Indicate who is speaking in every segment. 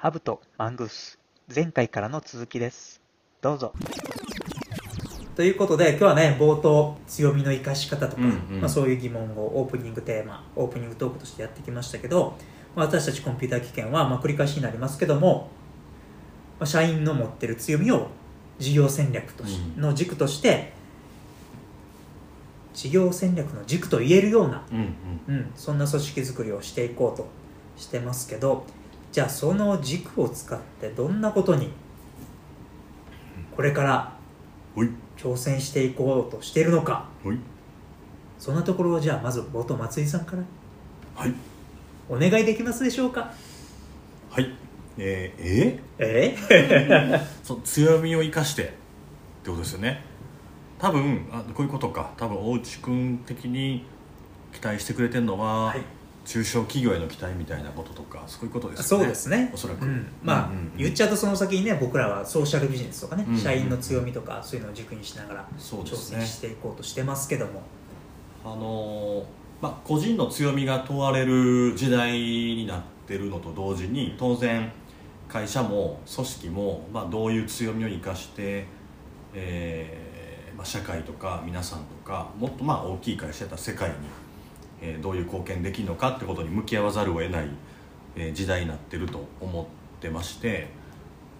Speaker 1: ハブとマングース前回からの続きです。どうぞ。ということで今日はね冒頭強みの生かし方とか、
Speaker 2: うんうん。
Speaker 1: まあ、そういう疑問をオープニングテーマオープニングトークとしてやってきましたけど、まあ私たちコンピューター危険は、まあ、繰り返しになりますけども、まあ、社員の持ってる強みを事業戦略とし
Speaker 2: うん
Speaker 1: の軸として事業戦略の軸と言えるような
Speaker 2: うんうん。
Speaker 1: うん、そんな組織づくりをしていこうとしてますけどじゃあその軸を使ってどんなことにこれから挑戦していこうとしているのか。
Speaker 2: ほい。
Speaker 1: そんなところをじゃあまず冒頭松井さんから。
Speaker 2: はい。
Speaker 1: お願いできますでしょうか。
Speaker 2: はい。えー、
Speaker 1: え
Speaker 2: え そう強みを生かしてってことですよね。多分あこういうことか。多分大内君的に期待してくれてるのは、
Speaker 1: はい
Speaker 2: 中小企業への期待みたいなこととかそういうことですね。
Speaker 1: うですね。
Speaker 2: おそらく、
Speaker 1: うん、まあ、
Speaker 2: うんうんうん。
Speaker 1: 言っちゃうとその先にね僕らはソーシャルビジネスとかね、
Speaker 2: うんうんうん。
Speaker 1: 社員の強みとかそういうのを軸にしながら挑戦していこうとしてますけども、
Speaker 2: あのーまあ、個人の強みが問われる時代になってるのと同時に当然会社も組織も、まあ、どういう強みを生かして、えーまあ、社会とか皆さんとかもっとまあ大きい会社やったら世界に、えどういう貢献できるのかってことに向き合わざるを得ない、え時代になってると思ってまして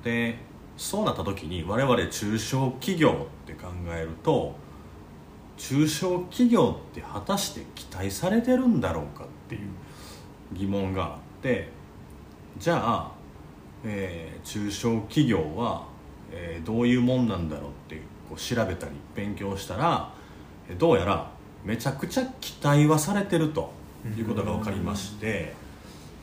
Speaker 2: でそうなった時に我々中小企業って考えると中小企業って果たして期待されてるんだろうかっていう疑問があってじゃあ、えー中小企業は、えーどういうもんなんだろうってこう調べたり勉強したらえどうやらめちゃくちゃ期待はされてるということが分かりまして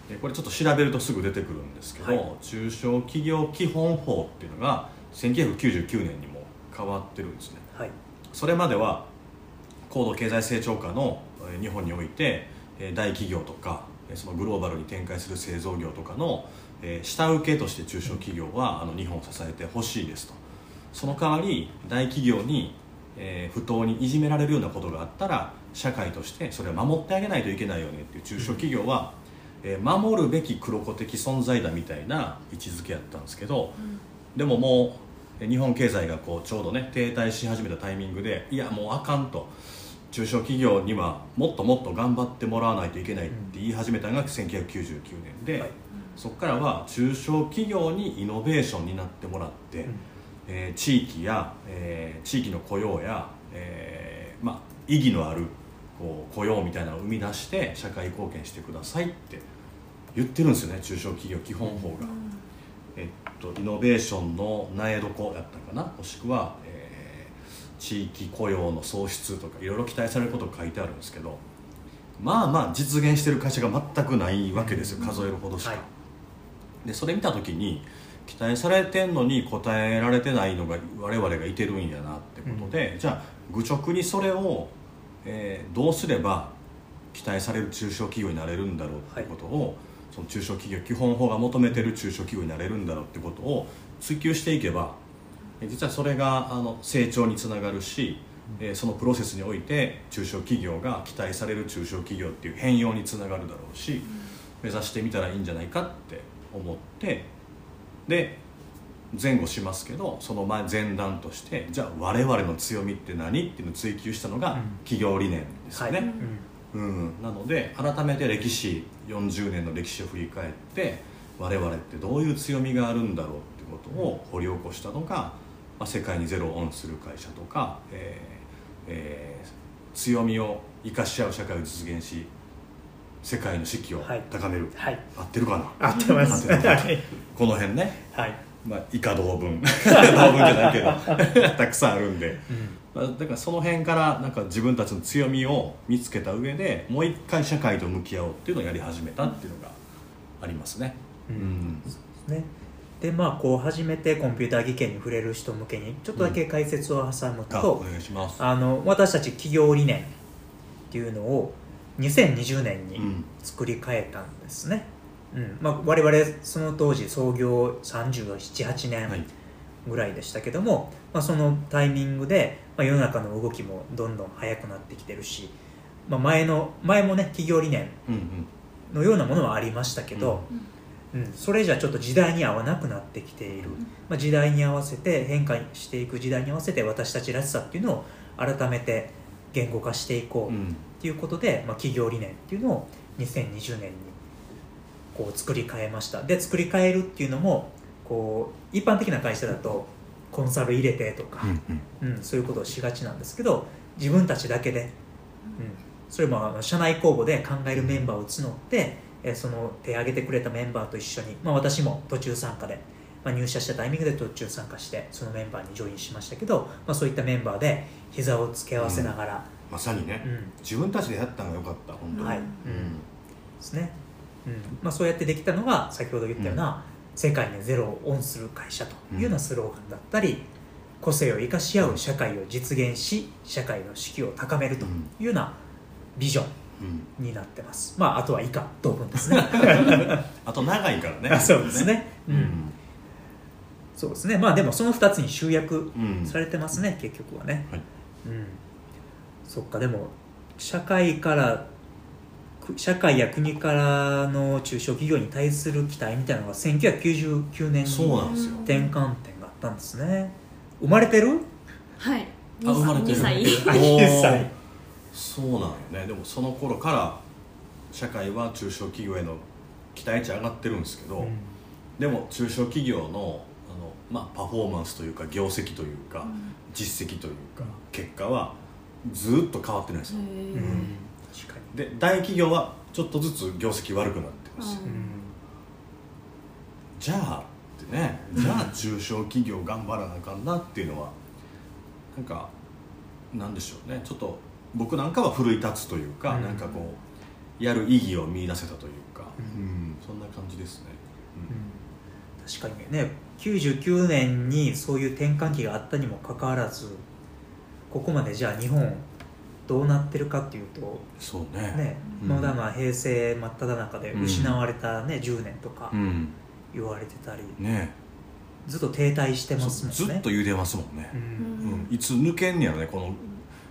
Speaker 2: でこれちょっと調べるとすぐ出てくるんですけど、
Speaker 1: はい。
Speaker 2: 中小企業基本法っていうのが1999年にも変わってるんですね。
Speaker 1: はい。
Speaker 2: それまでは高度経済成長下のえー日本においてえー大企業とかえーそのグローバルに展開する製造業とかのえー下請けとして中小企業はあの日本を支えてほしいですと。その代わり大企業にえー不当にいじめられるようなことがあったら社会としてそれを守ってあげないといけないよねっていう中小企業は、えー守るべき黒子的存在だみたいな位置づけやったんですけど、でももうえー日本経済がこうちょうどね停滞し始めたタイミングでいやもうあかんと。中小企業にはもっともっと頑張ってもらわないといけないって言い始めたのが1999年で、
Speaker 1: はい。
Speaker 2: そこからは中小企業にイノベーションになってもらって、
Speaker 1: うん
Speaker 2: えー地域や、えー地域の雇用や、えーまあ、意義のあるこう雇用みたいなのを生み出して社会貢献してくださいって言ってるんですよね中小企業基本法が。えっと、イノベーションの苗床やったかなもしくは、えー地域雇用の創出とかいろいろ期待されることが書いてあるんですけどまあまあ実現してる会社が全くないわけですよ、数えるほどしか、
Speaker 1: はい。
Speaker 2: でそれ見た時に期待されてんのに応えられてないのが我々がいてるんやなってことで、じゃあ愚直にそれを、えーどうすれば期待される中小企業になれるんだろうってことを、その中小企業基本法が求めてる中小企業になれるんだろうってことを追求していけばえ実はそれがあの成長につながるし、えーそのプロセスにおいて中小企業が期待される中小企業っていう変容につながるだろうし、目指してみたらいいんじゃないかって思ってで前後しますけどその前前段としてじゃあ我々の強みって何っていうのを追求したのが
Speaker 1: うん。
Speaker 2: 企業理念ですよね。
Speaker 1: はい。
Speaker 2: うん、なので改めて歴史40年の歴史を振り返って我々ってどういう強みがあるんだろうってことを掘り起こしたのが、まあ、世界にゼロをオンする会社とか、えーえー強みを生かし合う社会を実現し世界の士気を
Speaker 1: はい。
Speaker 2: 高める、
Speaker 1: はい。
Speaker 2: 合ってるかな？
Speaker 1: 合ってます。
Speaker 2: この辺ね、
Speaker 1: はい、
Speaker 2: まあ、以下同文。同文じゃないけど。たくさんあるんで。
Speaker 1: うん。
Speaker 2: まあだからその辺からなんか自分たちの強みを見つけた上でもう一回社会と向き合おうっていうのをやり始めたっていうのがありますね。
Speaker 1: うん。ね。でまあこう初めてコンピューター技研に触れる人向けにちょっとだけ解説を挟むと、
Speaker 2: 願いします。
Speaker 1: あの私たち企業理念っていうのを2020年に
Speaker 2: うん
Speaker 1: 作り変えたんですね、うん。まあ、我々その当時創業378
Speaker 2: はい。
Speaker 1: 年ぐらいでしたけども、まあ、そのタイミングで、まあ、世の中の動きもどんどん速くなってきてるし、まあ、前の前もね企業理念
Speaker 2: うんうん。
Speaker 1: のようなものはありましたけど、うん、それじゃちょっと時代に合わなくなってきている、まあ、時代に合わせて変化していく時代に合わせて私たちらしさっていうのを改めて言語化していこうっ
Speaker 2: うん
Speaker 1: ていうことで、まあ、企業理念っていうのを2020年にこう作り変えました。で作り変えるっていうのもこう一般的な会社だとコンサル入れてとか、
Speaker 2: うん
Speaker 1: うん、そういうことをしがちなんですけど自分たちだけで、うん、それも社内公募で考えるメンバーを募って、えーその手を挙げてくれたメンバーと一緒に、まあ、私も途中参加で、まあ、入社したタイミングで途中参加してそのメンバーにジョインしましたけど、まあ、そういったメンバーで膝を付け合わせながら、
Speaker 2: まさにね、
Speaker 1: うん。
Speaker 2: 自分たちでやったのが良かった本当に、
Speaker 1: はい、
Speaker 2: う
Speaker 1: うん。ですね、うん。まあ、そうやってできたのが先ほど言ったような、世界にゼロをオンする会社というようなスローガンだったり、個性を生かし合う社会を実現し社会の士気を高めるというようなビジョン
Speaker 2: うん。
Speaker 1: になってます。まああとは以下同文ですね。
Speaker 2: あと長いからね。
Speaker 1: あ そうですね、う
Speaker 2: うん。ん
Speaker 1: そうですね。まあでもその2つに集約
Speaker 2: うん。
Speaker 1: されてますね、結局はね、
Speaker 2: はい。
Speaker 1: うんそっかでも社会からく社会や国からの中小企業に対する期待みたいなのが1999年に
Speaker 2: そうなんですよ。
Speaker 1: 転換点があったんですね。生まれてる？
Speaker 3: はい。
Speaker 2: あ生まれてる。
Speaker 3: 2歳
Speaker 1: あ
Speaker 2: おー。
Speaker 1: 9歳
Speaker 2: そうなんよね。でもその頃から社会は中小企業への期待値上がってるんですけど、でも中小企業のあの、まあ、パフォーマンスというか業績というか、実績というか結果はずっと変わってないんですよ、
Speaker 1: うん。
Speaker 3: へ
Speaker 1: 確かに
Speaker 2: で大企業はちょっとずつ業績悪くなってます。じゃあってねじゃあ中小企業頑張らなあかんなっていうのはなんかなんでしょうね。ちょっと僕なんかは奮い立つというか、
Speaker 1: うん。
Speaker 2: なんかこうやる意義を見出せたというか、
Speaker 1: うん。
Speaker 2: うんそんな感じですね、
Speaker 1: うん。確かにね99年にそういう転換期があったにもかかわらずここまでじゃあ日本どうなってるかっていうと
Speaker 2: そうね。
Speaker 1: ね、
Speaker 2: うん。
Speaker 1: まだまあ平成真っ只中で失われた、ね10年とか
Speaker 2: うん。
Speaker 1: 言われてたり、
Speaker 2: ね。
Speaker 1: ずっと停滞してます
Speaker 2: そ
Speaker 1: もんね。
Speaker 2: ずっと言うてますもんね。
Speaker 1: う、ん。
Speaker 2: うん。いつ抜けんねやろねこの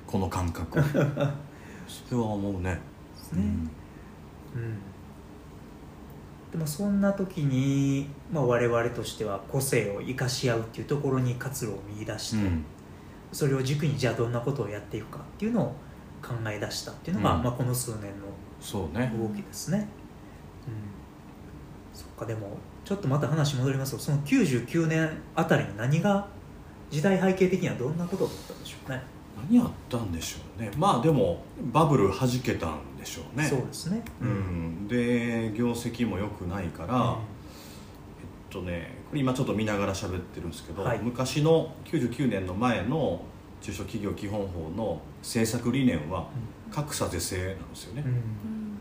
Speaker 2: この感覚 それは思うね。
Speaker 1: ですね。うん。でもそんな時に、まあ、我々としては個性を生かし合うっていうところに活路を見出して、
Speaker 2: うん
Speaker 1: それを軸にじゃあどんなことをやっていくかっていうのを考え出したっていうのが、
Speaker 2: うん。
Speaker 1: まあ、この数年
Speaker 2: そうね。
Speaker 1: の動きですね、うん、そっかでもちょっとまた話戻りますとその99年あたりに何が時代背景的にはどんなことだったんでしょうね。
Speaker 2: 何あったんでしょうね。まあでもバブル弾けたんでしょうね。
Speaker 1: そうですね。
Speaker 2: うん、で業績も良くないから、えっとねこれ今ちょっと見ながら喋ってるんですけど、
Speaker 1: はい。
Speaker 2: 昔の99年の前の中小企業基本法の政策理念は格差是正なんですよね。
Speaker 1: う、ん。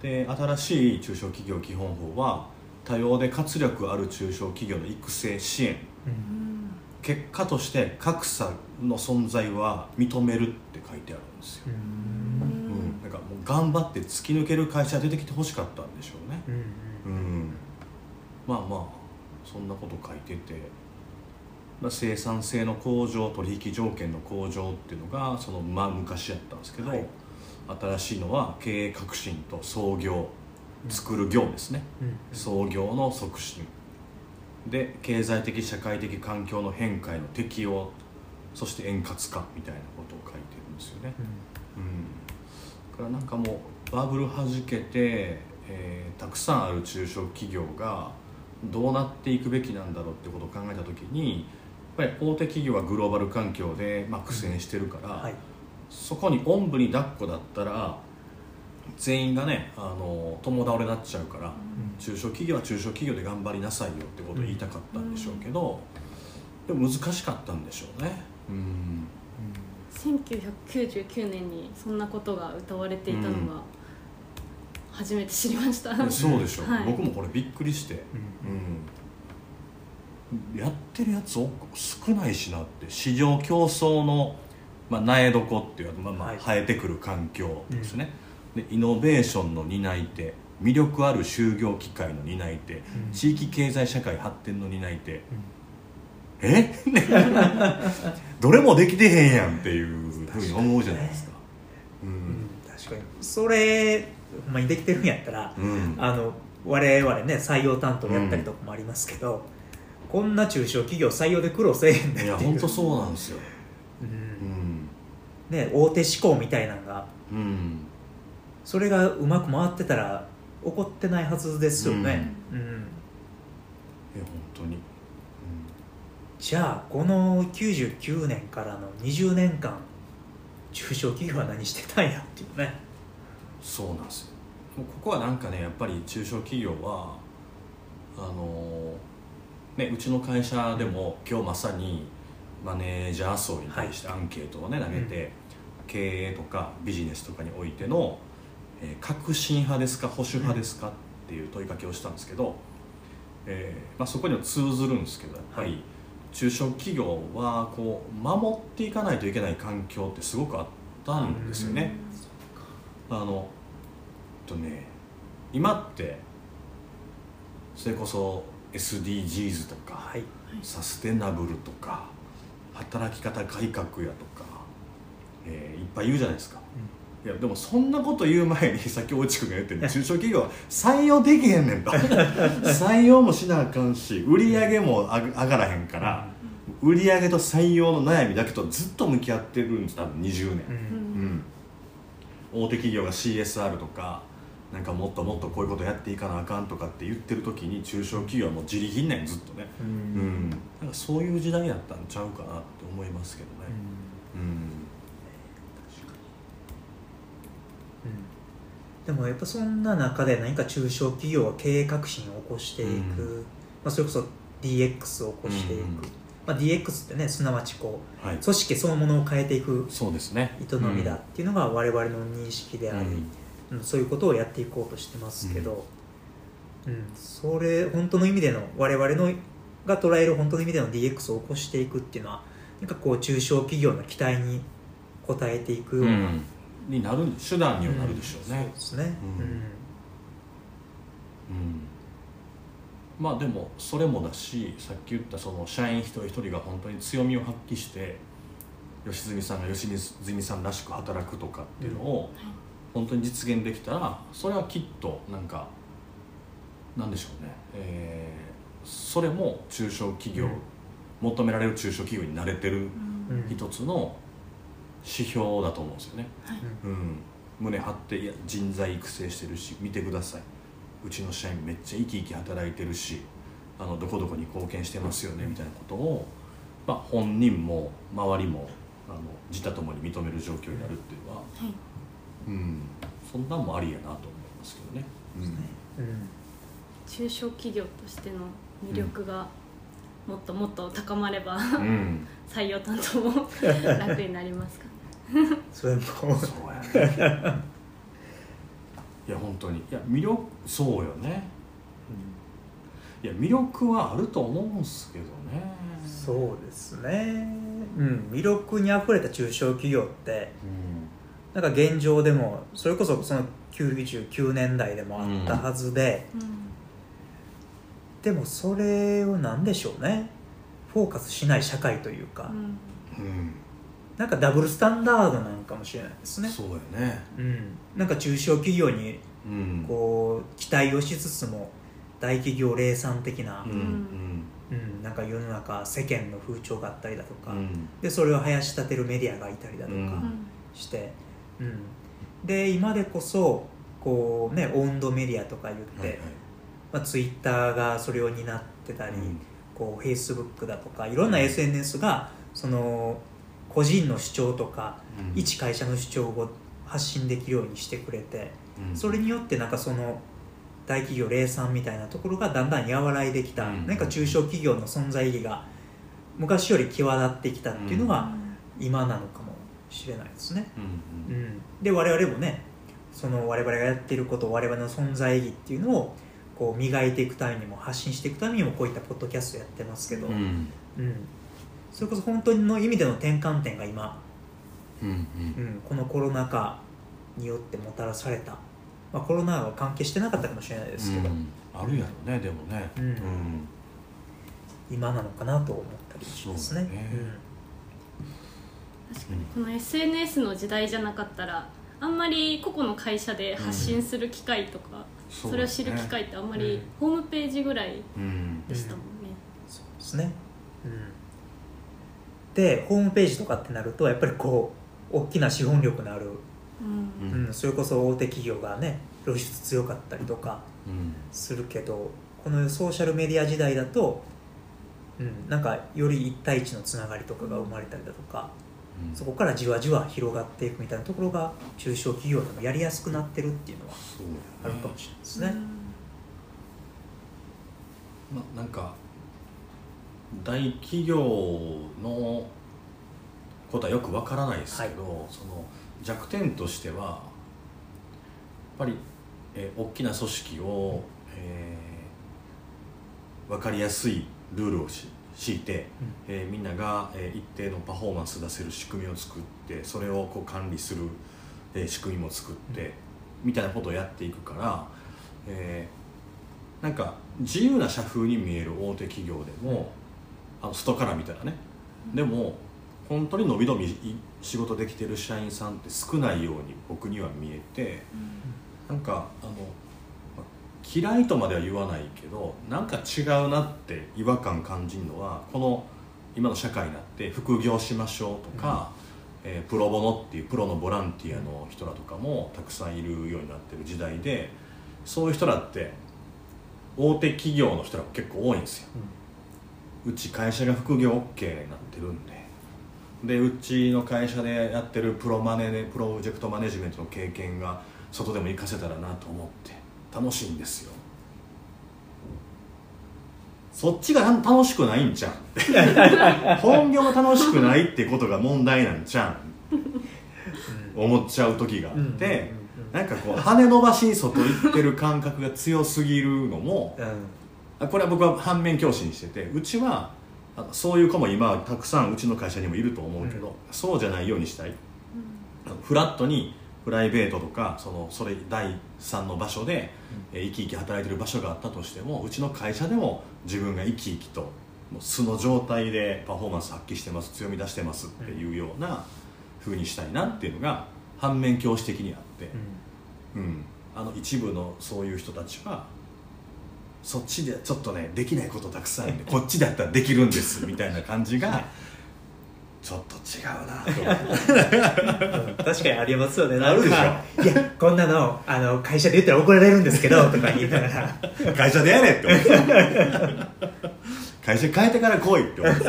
Speaker 2: で新しい中小企業基本法は多様で活力ある中小企業の育成支援。
Speaker 1: うん。
Speaker 2: 結果として格差の存在は認めるって書いてあるんですよ、
Speaker 1: う
Speaker 2: うん。ん、なんかもう頑張って突き抜ける会社出てきてほしかったんでしょうね。
Speaker 1: うん。
Speaker 2: うん。まあまあそんなこと書いてて、まあ、生産性の向上取引条件の向上っていうのがそのまあ昔やったんですけど、
Speaker 1: はい。
Speaker 2: 新しいのは経営革新と創業作る業ですね、
Speaker 1: うん
Speaker 2: 創業の促進。で経済的社会的環境の変化への適応そして円滑化みたいなことを書いてるんですよね、うん、だからなんかもうバブル弾けて、えーたくさんある中小企業がどうなっていくべきなんだろうってことを考えた時にやっぱり大手企業はグローバル環境で、まあ、苦戦してるから、
Speaker 1: はい。
Speaker 2: そこにおんぶに抱っこだったら全員がねあの共倒れになっちゃうから、中小企業は中小企業で頑張りなさいよってことを言いたかったんでしょうけど、でも難しかったんでしょうね。うん。
Speaker 3: 1999年にそんなことが歌われていたのが初めて知りました、
Speaker 2: そうでしょう、
Speaker 3: はい。
Speaker 2: 僕もこれびっくりして、
Speaker 1: うん。
Speaker 2: うん、やってるやつ少ないしなって市場競争の、まあ、苗床っていうまあまあ
Speaker 1: はい。
Speaker 2: 生えてくる環境ですね、でイノベーションの担い手魅力ある就業機会の担い手、
Speaker 1: ん。
Speaker 2: 地域経済社会発展の担い手、
Speaker 1: うん。
Speaker 2: え？どれもできてへんやんっていうふうに思うじゃないですか。う
Speaker 1: うん。ん。確かに。それほんまにできてるんやったら
Speaker 2: うん。
Speaker 1: あの我々ね採用担当やったりとかもありますけど、こんな中小企業採用で苦労せえへんねん
Speaker 2: いや
Speaker 1: っていう。
Speaker 2: 本当そうなんですよ。
Speaker 1: う
Speaker 2: うん。ん
Speaker 1: ね、大手志向みたいなのが
Speaker 2: うん。
Speaker 1: それがうまく回ってたら起こってないはずですよね、うん。
Speaker 2: いや本当に、
Speaker 1: じゃあこの99年からの20年間中小企業は何してたんやっていうね
Speaker 2: そうなんですよ。ここはなんかねやっぱり中小企業はあのねうちの会社でも今日まさにマネージャー層に対してアンケートをね投げて、経営とかビジネスとかにおいての、えー革新派ですか保守派ですかっていう問いかけをしたんですけど、えーまあ、そこには通ずるんですけどやっぱ
Speaker 1: はい。
Speaker 2: り中小企業はこう守っていかないといけない環境ってすごくあったんですよね。あのえっとね今ってそれこそ SDGs とか
Speaker 1: はい。
Speaker 2: サステナブルとか働き方改革やとか、えーいっぱい言うじゃないですか、いやでもそんなこと言う前に さっき大地君が言ってる中小企業は採用できへんねんと。採用もしなあかんし売り上げも上が上がらへんから売り上げと採用の悩みだけとずっと向き合ってるんです多分20年。
Speaker 1: うん、
Speaker 3: う
Speaker 2: うんん、大手企業が CSR とかなんかもっともっとこういうことやっていかなあかんとかって言ってる時に中小企業はもう自力んないずっとね、
Speaker 1: う
Speaker 2: うん。ん、なんかそういう時代だったんちゃうかなって思いますけどね、うん。
Speaker 1: でもやっぱそんな中で何か中小企業は経営革新を起こしていく、
Speaker 2: うん。
Speaker 1: まあ、それこそ DX を起こしていく、
Speaker 2: うん
Speaker 1: まあ、DX ってねすなわちこ
Speaker 2: はい。う
Speaker 1: 組織そのものを変えていく
Speaker 2: そうですね。
Speaker 1: 営みだっていうのが我々の認識であり、うん。そういうことをやっていこうとしてますけど、うん。それ本当の意味での我々のが捉える本当の意味での DX を起こしていくっていうのはなんかこう中小企業の期待に応えていくような、
Speaker 2: うん。になる手段にはなるでしょうね、
Speaker 1: そうですね、
Speaker 2: うん。うんまあでもそれもだしさっき言ったその社員一人一人が本当に強みを発揮して吉住さんが吉住さんらしく働くとかっていうのを本当に実現できたらそれはきっとなんかなんでしょうね、えーそれも中小企業、
Speaker 1: うん。
Speaker 2: 求められる中小企業になれてる
Speaker 1: うん。
Speaker 2: 一つの指標だと思うんですよね。
Speaker 3: はい。
Speaker 2: うん、胸張っていや人材育成してるし見てくださいうちの社員めっちゃ生き生き働いてるしあのどこどこに貢献してますよねみたいなことを、まあ、本人も周りもあの自他ともに認める状況になるっていうのは、
Speaker 3: はい。
Speaker 2: うん、そんなんもありやなと思いますけどね。
Speaker 1: うん。
Speaker 3: 中小企業としての魅力がもっともっと高まれば
Speaker 2: うん、うん、
Speaker 3: 採用担当も楽になりますか
Speaker 1: それも。
Speaker 2: そうやね。いや本当に。いや魅力そうよね。いや魅力はあると思うんすけどね。
Speaker 1: そうですね、うん、魅力にあふれた中小企業って
Speaker 2: うん。
Speaker 1: なんか現状でもそれこそその99年代でもあったはずで、
Speaker 3: うん。
Speaker 1: でもそれを何でしょうね。フォーカスしない社会というか、
Speaker 3: うん。
Speaker 2: うん
Speaker 1: なんかダブルスタンダードなのかもしれないですね、
Speaker 2: そうやね。
Speaker 1: うん、なんか中小企業に
Speaker 2: うん。
Speaker 1: こう期待をしつつも大企業零散的な、
Speaker 2: うん
Speaker 1: うん。なんか世の中世間の風潮があったりだとか、
Speaker 2: うん。うん
Speaker 1: でそれを生やし立てるメディアがいたりだとか
Speaker 2: うん。
Speaker 1: して、うん。で今でこそこうねオウンドメディアとか言って、
Speaker 2: はいはい。
Speaker 1: まあ、ツイッターがそれを担ってたり、
Speaker 2: うん。
Speaker 1: こうフェイスブックだとかいろんな SNS がその個人の主張とか、
Speaker 2: うん。
Speaker 1: 一会社の主張を発信できるようにしてくれて
Speaker 2: うん。
Speaker 1: それによってなんかその大企業零散みたいなところがだんだん和らいできた、
Speaker 2: うん。
Speaker 1: なんか中小企業の存在意義が昔より際立ってきたっていうのが今なのかもしれないですね。
Speaker 2: うんうん。
Speaker 1: うん、で我々もねその我々がやっていること我々の存在意義っていうのをこう磨いていくためにも発信していくためにもこういったポッドキャストやってますけど、
Speaker 2: うん。
Speaker 1: うんそれこそ本当の意味での転換点が今、
Speaker 2: うんうん。
Speaker 1: うん、このコロナ禍によってもたらされた、まあ、コロナは関係してなかったかもしれないですけど、
Speaker 2: うん。あるやろねでもね。
Speaker 1: うん。今なのかなと思ったりしますね。
Speaker 3: 確かにこの SNS の時代じゃなかったらあんまり個々の会社で発信する機会とかそれを知る機会ってあんまりホームページぐらい
Speaker 2: うん
Speaker 3: でしたもんね、
Speaker 1: そうですね、うん、でホームページとかってなるとやっぱりこう大きな資本力のある、
Speaker 3: うん。
Speaker 2: うん
Speaker 1: うん、それこそ大手企業がね露出強かったりとか
Speaker 2: うん。
Speaker 1: するけどこのソーシャルメディア時代だと、うん、なんかより一対一のつながりとかが生まれたりだとか
Speaker 2: うん。
Speaker 1: そこからじわじわ広がっていくみたいなところが中小企業でもやりやすくなってるっていうのはあるかもしれないですね。
Speaker 2: まなんか大企業のことはよくわからないですけど、その弱点としてはやっぱり、えー大きな組織を、えー、分かりやすいルールをし敷いて、えーみんなが、えー一定のパフォーマンス出せる仕組みを作ってそれをこう管理する、えー仕組みも作って、みたいなことをやっていくから、えーなんか自由な社風に見える大手企業でもあの外から見たらね。でも本当に伸び伸びい仕事できてる社員さんって少ないように僕には見えてなんかあのま嫌いとまでは言わないけどなんか違うなって違和感感じるのはこの今の社会になって副業しましょうとか、えープロボノっていうプロのボランティアの人らとかもたくさんいるようになってる時代でそういう人らって大手企業の人らも結構多いんですよ。うち会社が副業 OK になってるんで。でうちの会社でやってるプロマネねプロジェクトマネジメントの経験が外でも活かせたらなと思って。楽しいんですよ。そっちが楽しくないんちゃう？ん 本業が楽しくないってことが問題なんちゃう？ん思っちゃう時があって、なんかこう羽伸ばしに外行ってる感覚が強すぎるのも
Speaker 1: うん。
Speaker 2: あこれは僕は反面教師にしててうちはそういう子も今はたくさんうちの会社にもいると思うけど、
Speaker 1: うん。
Speaker 2: そうじゃないようにしたい。あのフラットにプライベートとかそのそれ第三の場所で、えー生き生き働いてる場所があったとしてもうちの会社でも自分が生き生きと素の状態でパフォーマンス発揮してます強み出してますっていうような風にしたいなっていうのが反面教師的にあって。うん、あの一部のそういう人たちはそっちでちょっとねできないことたくさんあるんでこっちだったらできるんですみたいな感じがちょっと違うなと思って。
Speaker 1: うん。確かにありますよね。
Speaker 2: あるでしょ
Speaker 1: いやこんなのあの会社で言ったら怒られるんですけど とか言いながら。
Speaker 2: 会社でやれって思って。会社変えてから来いって思って。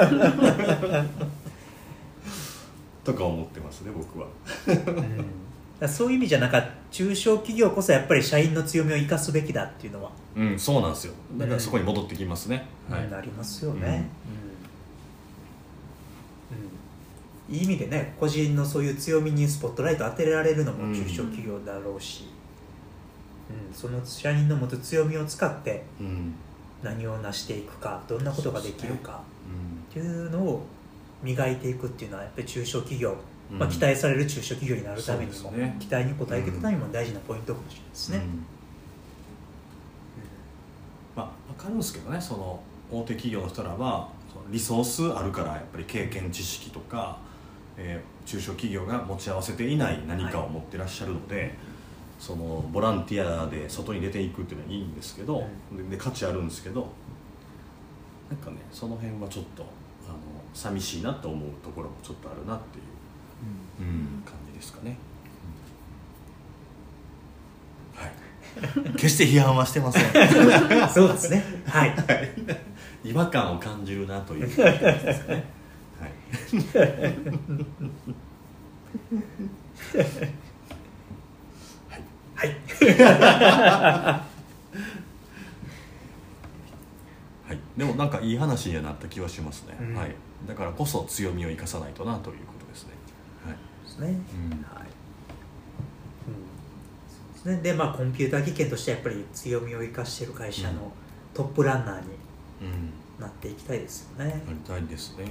Speaker 2: とか思ってますね僕は。
Speaker 1: うん。そういう意味じゃなんか中小企業こそやっぱり社員の強みを生かすべきだっていうのは、
Speaker 2: うんそうなんですよ。だからそこに戻ってきますね、はい。
Speaker 1: なりますよね、うん。うん。いい意味でね個人のそういう強みにスポットライト当てられるのも中小企業だろうし、うん。その社員の持つ強みを使って
Speaker 2: うん。
Speaker 1: 何を成していくかどんなことができるか
Speaker 2: うん。
Speaker 1: っていうのを磨いていくっていうのはやっぱり中小企業、
Speaker 2: うん
Speaker 1: まあ、期待される中小企業になるためにも、
Speaker 2: ね。
Speaker 1: 期待に応えていくためにも大事なポイントかもしれないですね。
Speaker 2: うん。まあ、分かるんですけどねその大手企業の人らはリソースあるからやっぱり経験知識とか、えー中小企業が持ち合わせていない何かを持ってらっしゃるので、そのボランティアで外に出ていくっていうのはいいんですけど、でで価値あるんですけどなんかねその辺はちょっとあの寂しいなと思うところもちょっとあるなっていう、うん感じですかね。はい、決して批判はしてません
Speaker 1: そうですね。はい。
Speaker 2: 違和感を感じるなという感じですね。はい。
Speaker 1: はい。
Speaker 2: はい。でもなんかいい話にはなった気はしますね。
Speaker 1: うん
Speaker 2: はい。だからこそ強みを生かさないとなということですね。はい。
Speaker 1: ですね。まあ、コンピューター技研としてはやっぱり強みを生かしている会社
Speaker 2: うん
Speaker 1: のトップランナーに
Speaker 2: うん。
Speaker 1: なっていきたいですよね。
Speaker 2: なりたいですね。
Speaker 1: うん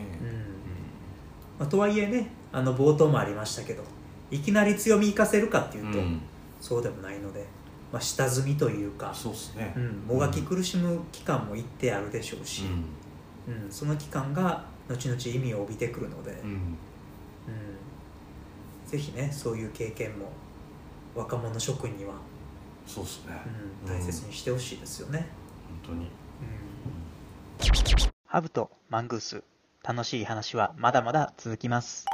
Speaker 1: まあ、とはいえね、あの冒頭もありましたけど、いきなり強み生かせるかっていうと、
Speaker 2: うん
Speaker 1: そうでもないので、まあ、下積みというか、
Speaker 2: そうですね。
Speaker 1: うん、もがき苦しむ期間も一定あるでしょうし、
Speaker 2: うん。
Speaker 1: うんその期間が後々意味を帯びてくるので、うん
Speaker 2: うん。
Speaker 1: ぜひねそういう経験も若者諸君には
Speaker 2: そうですね。
Speaker 1: うん、大切にしてほしいですよね、
Speaker 2: 本当に。
Speaker 1: ハブとマングース楽しい話はまだまだ続きます